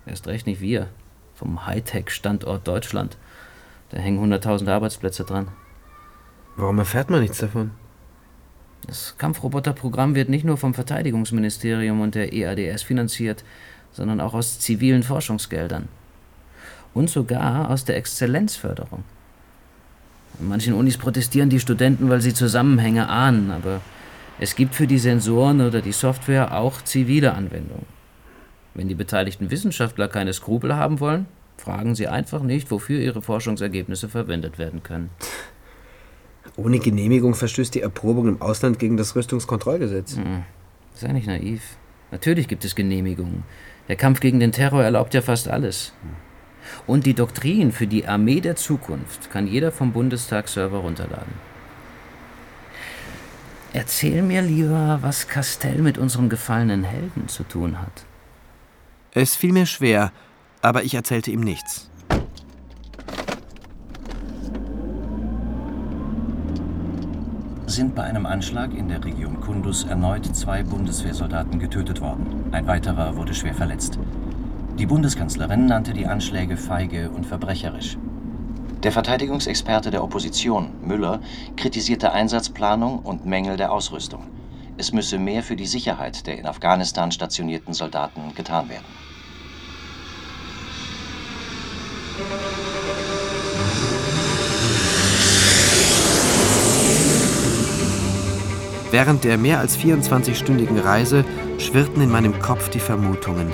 Erst recht nicht wir, vom Hightech-Standort Deutschland. Da hängen 100.000 Arbeitsplätze dran. Warum erfährt man nichts davon? Das Kampfroboterprogramm wird nicht nur vom Verteidigungsministerium und der EADS finanziert, sondern auch aus zivilen Forschungsgeldern. Und sogar aus der Exzellenzförderung. An manchen Unis protestieren die Studenten, weil sie Zusammenhänge ahnen, aber es gibt für die Sensoren oder die Software auch zivile Anwendungen. Wenn die beteiligten Wissenschaftler keine Skrupel haben wollen, fragen sie einfach nicht, wofür ihre Forschungsergebnisse verwendet werden können. Ohne Genehmigung verstößt die Erprobung im Ausland gegen das Rüstungskontrollgesetz. Hm. Sei nicht naiv. Natürlich gibt es Genehmigungen. Der Kampf gegen den Terror erlaubt ja fast alles. Und die Doktrin für die Armee der Zukunft kann jeder vom Bundestagsserver runterladen. Erzähl mir lieber, was Castell mit unserem gefallenen Helden zu tun hat. Es fiel mir schwer, aber ich erzählte ihm nichts. Sind bei einem Anschlag in der Region Kundus erneut zwei Bundeswehrsoldaten getötet worden. Ein weiterer wurde schwer verletzt. Die Bundeskanzlerin nannte die Anschläge feige und verbrecherisch. Der Verteidigungsexperte der Opposition, Müller, kritisierte Einsatzplanung und Mängel der Ausrüstung. Es müsse mehr für die Sicherheit der in Afghanistan stationierten Soldaten getan werden. Während der mehr als 24-stündigen Reise schwirrten in meinem Kopf die Vermutungen.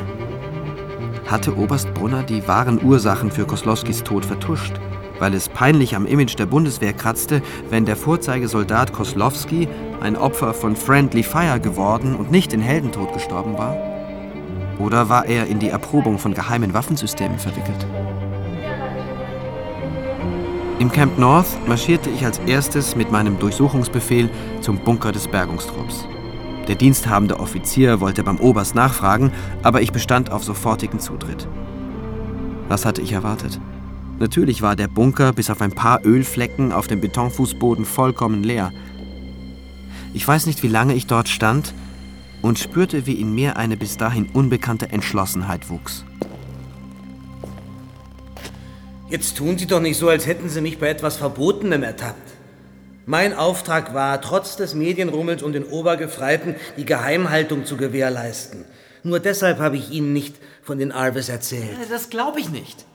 Hatte Oberst Brunner die wahren Ursachen für Koslowskis Tod vertuscht? Weil es peinlich am Image der Bundeswehr kratzte, wenn der Vorzeigesoldat Koslowski ein Opfer von Friendly Fire geworden und nicht in Heldentod gestorben war? Oder war er in die Erprobung von geheimen Waffensystemen verwickelt? Im Camp North marschierte ich als erstes mit meinem Durchsuchungsbefehl zum Bunker des Bergungstrupps. Der diensthabende Offizier wollte beim Oberst nachfragen, aber ich bestand auf sofortigen Zutritt. Was hatte ich erwartet? Natürlich war der Bunker bis auf ein paar Ölflecken auf dem Betonfußboden vollkommen leer. Ich weiß nicht, wie lange ich dort stand und spürte, wie in mir eine bis dahin unbekannte Entschlossenheit wuchs. Jetzt tun Sie doch nicht so, als hätten Sie mich bei etwas Verbotenem ertappt. Mein Auftrag war, trotz des Medienrummels und den Obergefreiten die Geheimhaltung zu gewährleisten. Nur deshalb habe ich Ihnen nicht von den Arves erzählt. Das glaube ich nicht.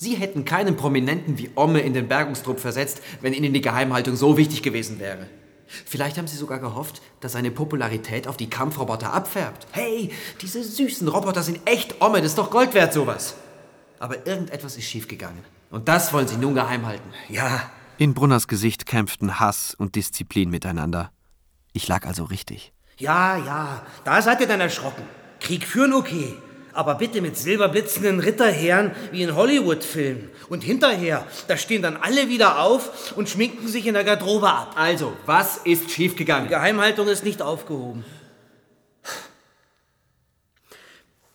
Sie hätten keinen Prominenten wie Omme in den Bergungstrupp versetzt, wenn Ihnen die Geheimhaltung so wichtig gewesen wäre. Vielleicht haben Sie sogar gehofft, dass seine Popularität auf die Kampfroboter abfärbt. Hey, diese süßen Roboter sind echt Omme, das ist doch Gold wert, sowas. Aber irgendetwas ist schiefgegangen. Und das wollen Sie nun geheim halten. Ja. In Brunners Gesicht kämpften Hass und Disziplin miteinander. Ich lag also richtig. Ja, ja, da seid ihr dann erschrocken. Krieg führen okay. Aber bitte mit silberblitzenden Ritterherren wie in Hollywood-Filmen. Und hinterher, da stehen dann alle wieder auf und schminken sich in der Garderobe ab. Also, was ist schiefgegangen? Die Geheimhaltung ist nicht aufgehoben.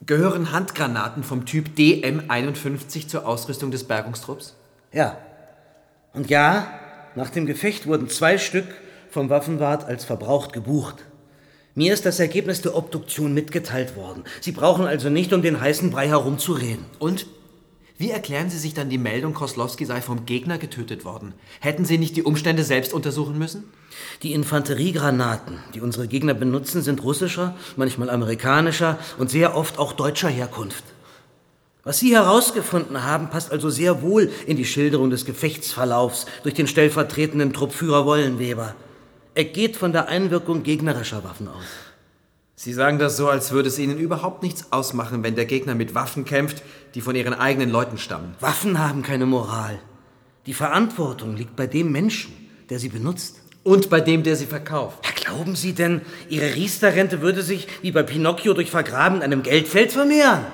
Gehören Handgranaten vom Typ DM-51 zur Ausrüstung des Bergungstrupps? Ja. Und ja, nach dem Gefecht wurden zwei Stück vom Waffenwart als verbraucht gebucht. Mir ist das Ergebnis der Obduktion mitgeteilt worden. Sie brauchen also nicht um den heißen Brei herumzureden. Und? Wie erklären Sie sich dann die Meldung, Koslowski sei vom Gegner getötet worden? Hätten Sie nicht die Umstände selbst untersuchen müssen? Die Infanteriegranaten, die unsere Gegner benutzen, sind russischer, manchmal amerikanischer und sehr oft auch deutscher Herkunft. Was Sie herausgefunden haben, passt also sehr wohl in die Schilderung des Gefechtsverlaufs durch den stellvertretenden Truppführer Wollenweber. Er geht von der Einwirkung gegnerischer Waffen aus. Sie sagen das so, als würde es Ihnen überhaupt nichts ausmachen, wenn der Gegner mit Waffen kämpft, die von Ihren eigenen Leuten stammen. Waffen haben keine Moral. Die Verantwortung liegt bei dem Menschen, der sie benutzt. Und bei dem, der sie verkauft. Ja, glauben Sie denn, Ihre Riester-Rente würde sich wie bei Pinocchio durch Vergraben in einem Geldfeld vermehren?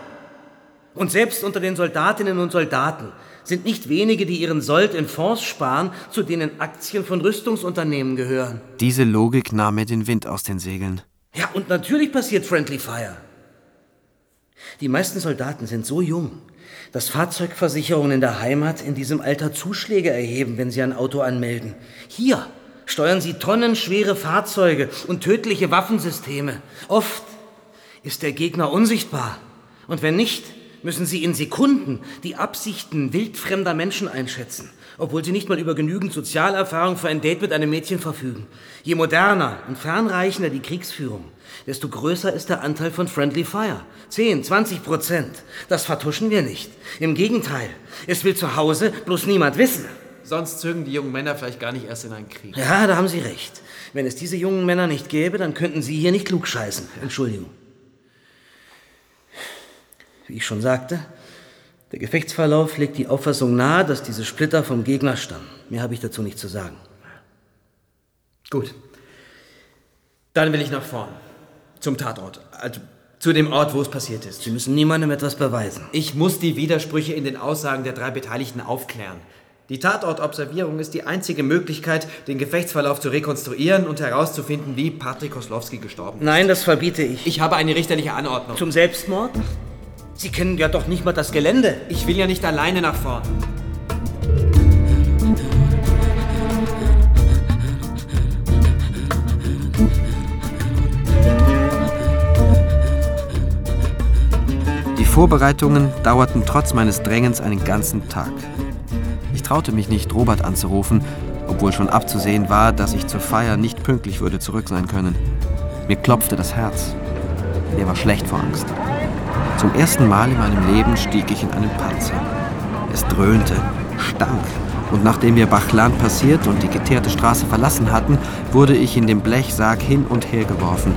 Und selbst unter den Soldatinnen und Soldaten sind nicht wenige, die ihren Sold in Fonds sparen, zu denen Aktien von Rüstungsunternehmen gehören. Diese Logik nahm mir den Wind aus den Segeln. Ja, und natürlich passiert Friendly Fire. Die meisten Soldaten sind so jung, dass Fahrzeugversicherungen in der Heimat in diesem Alter Zuschläge erheben, wenn sie ein Auto anmelden. Hier steuern sie tonnenschwere Fahrzeuge und tödliche Waffensysteme. Oft ist der Gegner unsichtbar. Und wenn nicht, müssen sie in Sekunden die Absichten wildfremder Menschen einschätzen, obwohl sie nicht mal über genügend Sozialerfahrung für ein Date mit einem Mädchen verfügen. Je moderner und fernreichender die Kriegsführung, desto größer ist der Anteil von Friendly Fire. 10, 20 Prozent. Das vertuschen wir nicht. Im Gegenteil, es will zu Hause bloß niemand wissen. Sonst zögen die jungen Männer vielleicht gar nicht erst in einen Krieg. Ja, da haben Sie recht. Wenn es diese jungen Männer nicht gäbe, dann könnten Sie hier nicht klug scheißen. Entschuldigung. Wie ich schon sagte, der Gefechtsverlauf legt die Auffassung nahe, dass diese Splitter vom Gegner stammen. Mehr habe ich dazu nicht zu sagen. Gut. Dann will ich nach vorn. Zum Tatort. Also zu dem Ort, wo es passiert ist. Sie müssen niemandem etwas beweisen. Ich muss die Widersprüche in den Aussagen der drei Beteiligten aufklären. Die Tatortobservierung ist die einzige Möglichkeit, den Gefechtsverlauf zu rekonstruieren und herauszufinden, wie Patrick Koslowski gestorben ist. Nein, das verbiete ich. Ich habe eine richterliche Anordnung. Zum Selbstmord? Sie kennen ja doch nicht mal das Gelände. Ich will ja nicht alleine nach vorn. Die Vorbereitungen dauerten trotz meines Drängens einen ganzen Tag. Ich traute mich nicht, Robert anzurufen, obwohl schon abzusehen war, dass ich zur Feier nicht pünktlich würde zurück sein können. Mir klopfte das Herz. Mir war schlecht vor Angst. Zum ersten Mal in meinem Leben stieg ich in einen Panzer. Es dröhnte, stank, und nachdem wir Bachland passiert und die geteerte Straße verlassen hatten, wurde ich in dem Blechsarg hin und her geworfen.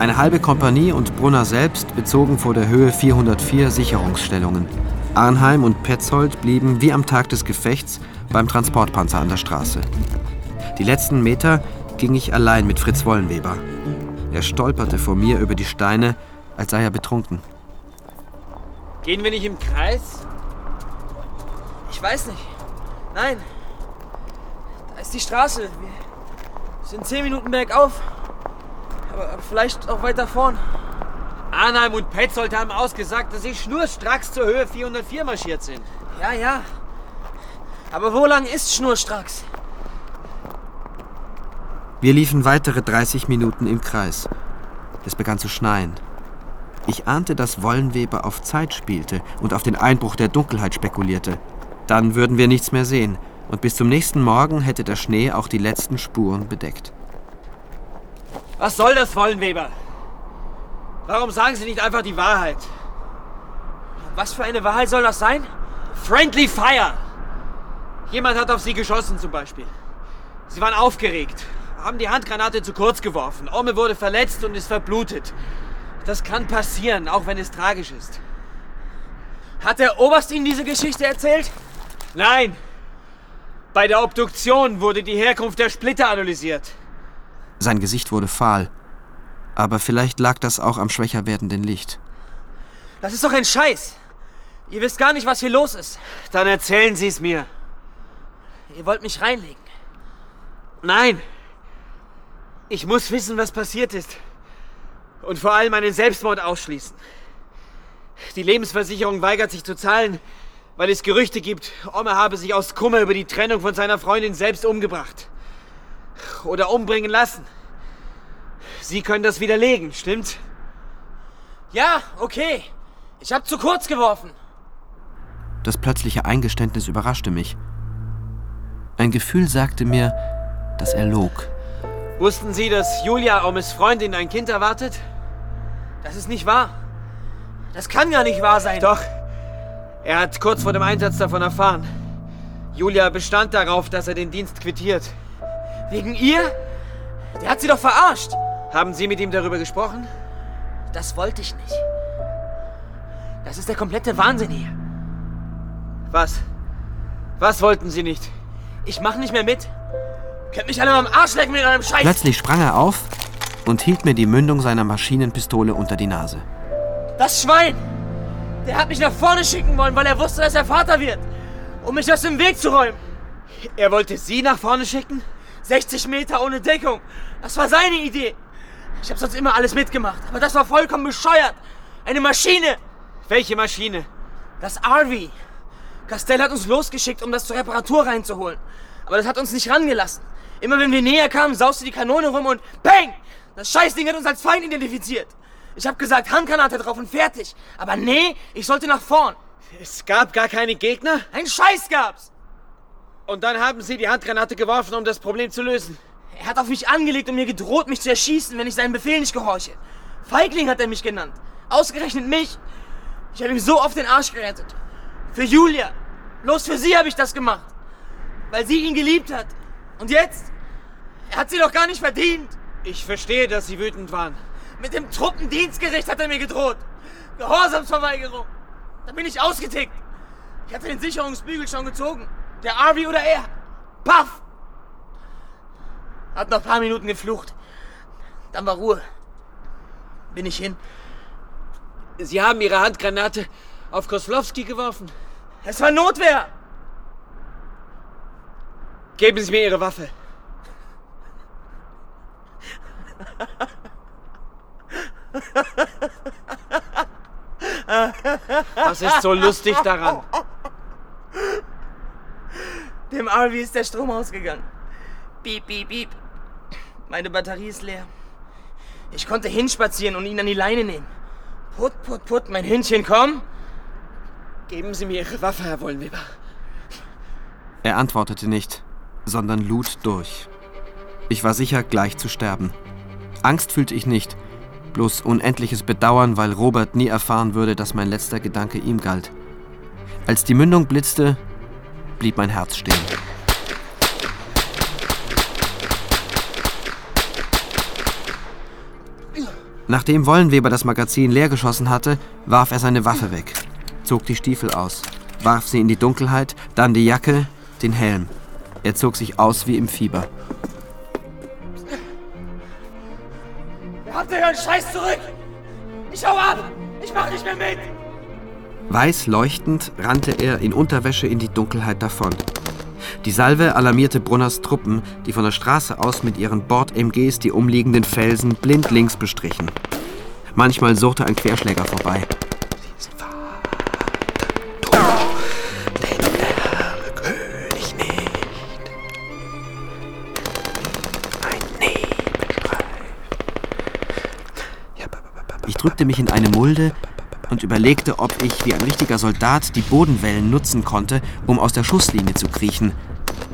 Eine halbe Kompanie und Brunner selbst bezogen vor der Höhe 404 Sicherungsstellungen. Arnheim und Petzold blieben wie am Tag des Gefechts beim Transportpanzer an der Straße. Die letzten Meter ging ich allein mit Fritz Wollenweber. Er stolperte vor mir über die Steine, als sei er betrunken. Gehen wir nicht im Kreis? Ich weiß nicht. Nein. Da ist die Straße. Wir sind zehn Minuten bergauf. Aber, aber vielleicht auch weiter vorn. Arnheim und Petzold haben ausgesagt, dass sie schnurstracks zur Höhe 404 marschiert sind. Ja, ja. Aber wo lang ist schnurstracks? Wir liefen weitere 30 Minuten im Kreis. Es begann zu schneien. Ich ahnte, dass Wollenweber auf Zeit spielte und auf den Einbruch der Dunkelheit spekulierte. Dann würden wir nichts mehr sehen, und bis zum nächsten Morgen hätte der Schnee auch die letzten Spuren bedeckt. Was soll das, Wollenweber? Warum sagen Sie nicht einfach die Wahrheit? Was für eine Wahrheit soll das sein? Friendly Fire! Jemand hat auf Sie geschossen zum Beispiel. Sie waren aufgeregt, haben die Handgranate zu kurz geworfen. Omme wurde verletzt und ist verblutet. Das kann passieren, auch wenn es tragisch ist. Hat der Oberst Ihnen diese Geschichte erzählt? Nein! Bei der Obduktion wurde die Herkunft der Splitter analysiert. Sein Gesicht wurde fahl. Aber vielleicht lag das auch am schwächer werdenden Licht. Das ist doch ein Scheiß! Ihr wisst gar nicht, was hier los ist. Dann erzählen Sie es mir. Ihr wollt mich reinlegen. Nein! Ich muss wissen, was passiert ist. Und vor allem einen Selbstmord ausschließen. Die Lebensversicherung weigert sich zu zahlen, weil es Gerüchte gibt, Omme habe sich aus Kummer über die Trennung von seiner Freundin selbst umgebracht. Oder umbringen lassen. Sie können das widerlegen, stimmt? Ja, okay. Ich habe zu kurz geworfen. Das plötzliche Eingeständnis überraschte mich. Ein Gefühl sagte mir, dass er log. Wussten Sie, dass Julia Ommes Freundin ein Kind erwartet? Das ist nicht wahr. Das kann gar nicht wahr sein. Doch. Er hat kurz vor dem Einsatz davon erfahren. Julia bestand darauf, dass er den Dienst quittiert. Wegen ihr? Der hat sie doch verarscht. Haben Sie mit ihm darüber gesprochen? Das wollte ich nicht. Das ist der komplette Wahnsinn hier. Was? Was wollten Sie nicht? Ich mach nicht mehr mit. Könnt mich alle am Arsch lecken mit eurem Scheiß. Plötzlich sprang er auf und hielt mir die Mündung seiner Maschinenpistole unter die Nase. Das Schwein! Der hat mich nach vorne schicken wollen, weil er wusste, dass er Vater wird. Um mich aus dem Weg zu räumen. Er wollte Sie nach vorne schicken? 60 Meter ohne Deckung. Das war seine Idee. Ich habe sonst immer alles mitgemacht, aber das war vollkommen bescheuert. Eine Maschine. Welche Maschine? Das RV. Castell hat uns losgeschickt, um das zur Reparatur reinzuholen. Aber das hat uns nicht rangelassen. Immer wenn wir näher kamen, sauste die Kanone rum und Bang! Das Scheißding hat uns als Feind identifiziert. Ich habe gesagt, Handgranate drauf und fertig. Aber nee, ich sollte nach vorn. Es gab gar keine Gegner? Ein Scheiß gab's! Und dann haben Sie die Handgranate geworfen, um das Problem zu lösen. Er hat auf mich angelegt und mir gedroht, mich zu erschießen, wenn ich seinen Befehl nicht gehorche. Feigling hat er mich genannt. Ausgerechnet mich. Ich habe ihm so oft den Arsch gerettet. Für Julia. Bloß für sie habe ich das gemacht. Weil sie ihn geliebt hat. Und jetzt? Er hat sie doch gar nicht verdient. Ich verstehe, dass Sie wütend waren. Mit dem Truppendienstgericht hat er mir gedroht. Gehorsamsverweigerung. Da bin ich ausgetickt. Ich hatte den Sicherungsbügel schon gezogen. Der Arvi oder er. Paff! Hat noch ein paar Minuten geflucht. Dann war Ruhe. Bin ich hin. Sie haben Ihre Handgranate auf Koslowski geworfen. Es war Notwehr! Geben Sie mir Ihre Waffe. Was ist so lustig daran? Dem RV ist der Strom ausgegangen. Piep, piep, piep. Meine Batterie ist leer. Ich konnte hinspazieren und ihn an die Leine nehmen. Put, put, put, mein Hündchen, komm. Geben Sie mir Ihre Waffe, Herr Wollenweber. Er antwortete nicht, sondern lud durch. Ich war sicher, gleich zu sterben. Angst fühlte ich nicht, bloß unendliches Bedauern, weil Robert nie erfahren würde, dass mein letzter Gedanke ihm galt. Als die Mündung blitzte, blieb mein Herz stehen. Nachdem Wollenweber das Magazin leergeschossen hatte, warf er seine Waffe weg, zog die Stiefel aus, warf sie in die Dunkelheit, dann die Jacke, den Helm. Er zog sich aus wie im Fieber. Ihr euren Scheiß zurück? Ich hau ab! Ich mach nicht mehr mit! Weiß leuchtend rannte er in Unterwäsche in die Dunkelheit davon. Die Salve alarmierte Brunners Truppen, die von der Straße aus mit ihren Bord-MGs die umliegenden Felsen blindlings bestrichen. Manchmal suchte ein Querschläger vorbei. Drückte mich in eine Mulde und überlegte, ob ich wie ein richtiger Soldat die Bodenwellen nutzen konnte, um aus der Schusslinie zu kriechen.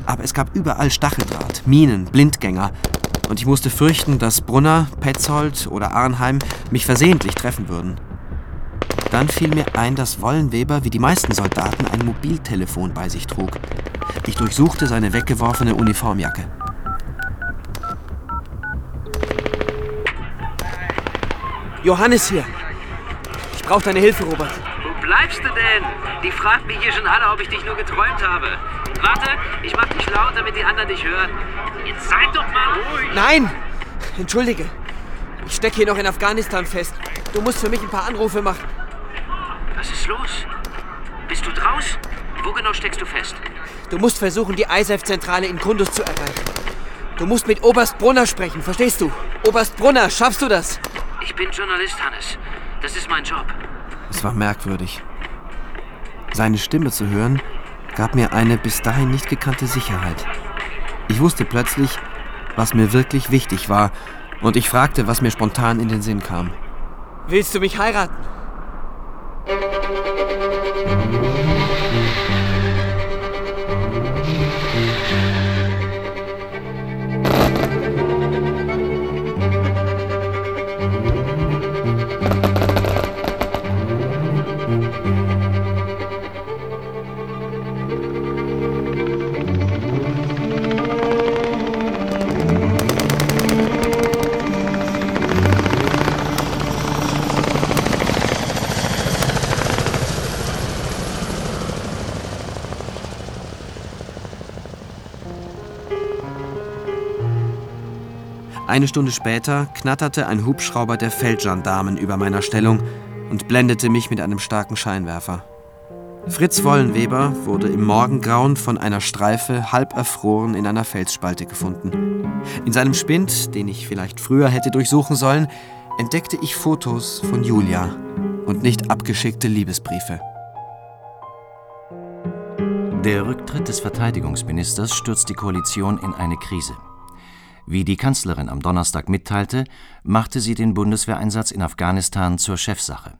Aber es gab überall Stacheldraht, Minen, Blindgänger. Und ich musste fürchten, dass Brunner, Petzold oder Arnheim mich versehentlich treffen würden. Dann fiel mir ein, dass Wollenweber wie die meisten Soldaten ein Mobiltelefon bei sich trug. Ich durchsuchte seine weggeworfene Uniformjacke. Johannes hier. Ich brauche deine Hilfe, Robert. Wo bleibst du denn? Die fragt mich hier schon alle, ob ich dich nur geträumt habe. Warte, ich mach dich laut, damit die anderen dich hören. Jetzt seid doch mal ruhig. Nein! Entschuldige. Ich stecke hier noch in Afghanistan fest. Du musst für mich ein paar Anrufe machen. Was ist los? Bist du draus? Wo genau steckst du fest? Du musst versuchen, die ISAF-Zentrale in Kundus zu erreichen. Du musst mit Oberst Brunner sprechen, verstehst du? Oberst Brunner, schaffst du das? Ich bin Journalist, Hannes. Das ist mein Job. Es war merkwürdig. Seine Stimme zu hören, gab mir eine bis dahin nicht gekannte Sicherheit. Ich wusste plötzlich, was mir wirklich wichtig war, und ich fragte, was mir spontan in den Sinn kam. Willst du mich heiraten? Eine Stunde später knatterte ein Hubschrauber der Feldgendarmen über meiner Stellung und blendete mich mit einem starken Scheinwerfer. Fritz Wollenweber wurde im Morgengrauen von einer Streife halb erfroren in einer Felsspalte gefunden. In seinem Spind, den ich vielleicht früher hätte durchsuchen sollen, entdeckte ich Fotos von Julia und nicht abgeschickte Liebesbriefe. Der Rücktritt des Verteidigungsministers stürzt die Koalition in eine Krise. Wie die Kanzlerin am Donnerstag mitteilte, machte sie den Bundeswehreinsatz in Afghanistan zur Chefsache.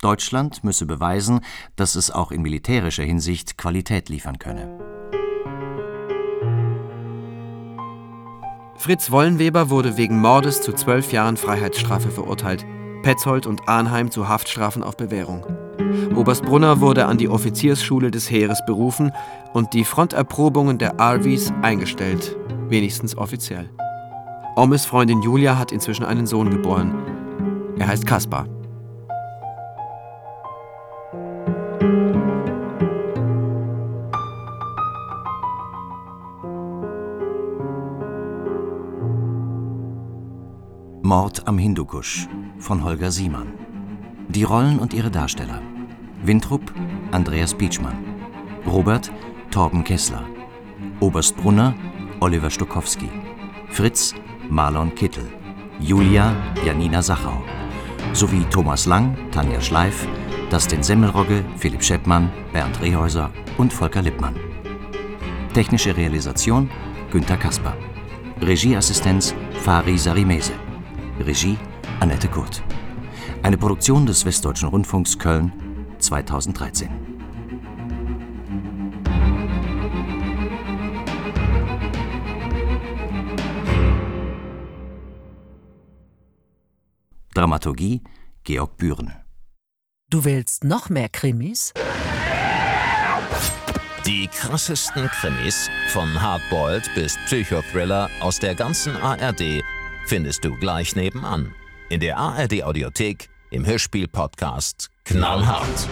Deutschland müsse beweisen, dass es auch in militärischer Hinsicht Qualität liefern könne. Fritz Wollenweber wurde wegen Mordes zu zwölf Jahren Freiheitsstrafe verurteilt, Petzold und Arnheim zu Haftstrafen auf Bewährung. Oberst Brunner wurde an die Offiziersschule des Heeres berufen und die Fronterprobungen der Arvis eingestellt, wenigstens offiziell. Ommes Freundin Julia hat inzwischen einen Sohn geboren. Er heißt Kaspar. Mord am Hindukusch von Holger Siemann. Die Rollen und ihre Darsteller. Wintrup Andreas Pietschmann. Robert Torben Kessler. Oberst Brunner Oliver Stokowski. Fritz Marlon Kittel. Julia Janina Sachau. Sowie Thomas Lang, Tanja Schleif, Dustin Semmelrogge, Philipp Scheppmann, Bernd Rehäuser und Volker Lippmann. Technische Realisation Günter Kasper. Regieassistenz Fari Sarimese. Regie Annette Kurt. Eine Produktion des Westdeutschen Rundfunks Köln 2013. Dramaturgie Georg Bühren. Du willst noch mehr Krimis? Die krassesten Krimis, von Hardboiled bis Psychothriller aus der ganzen ARD, findest du gleich nebenan. In der ARD Audiothek, im Hörspiel-Podcast Knallhart.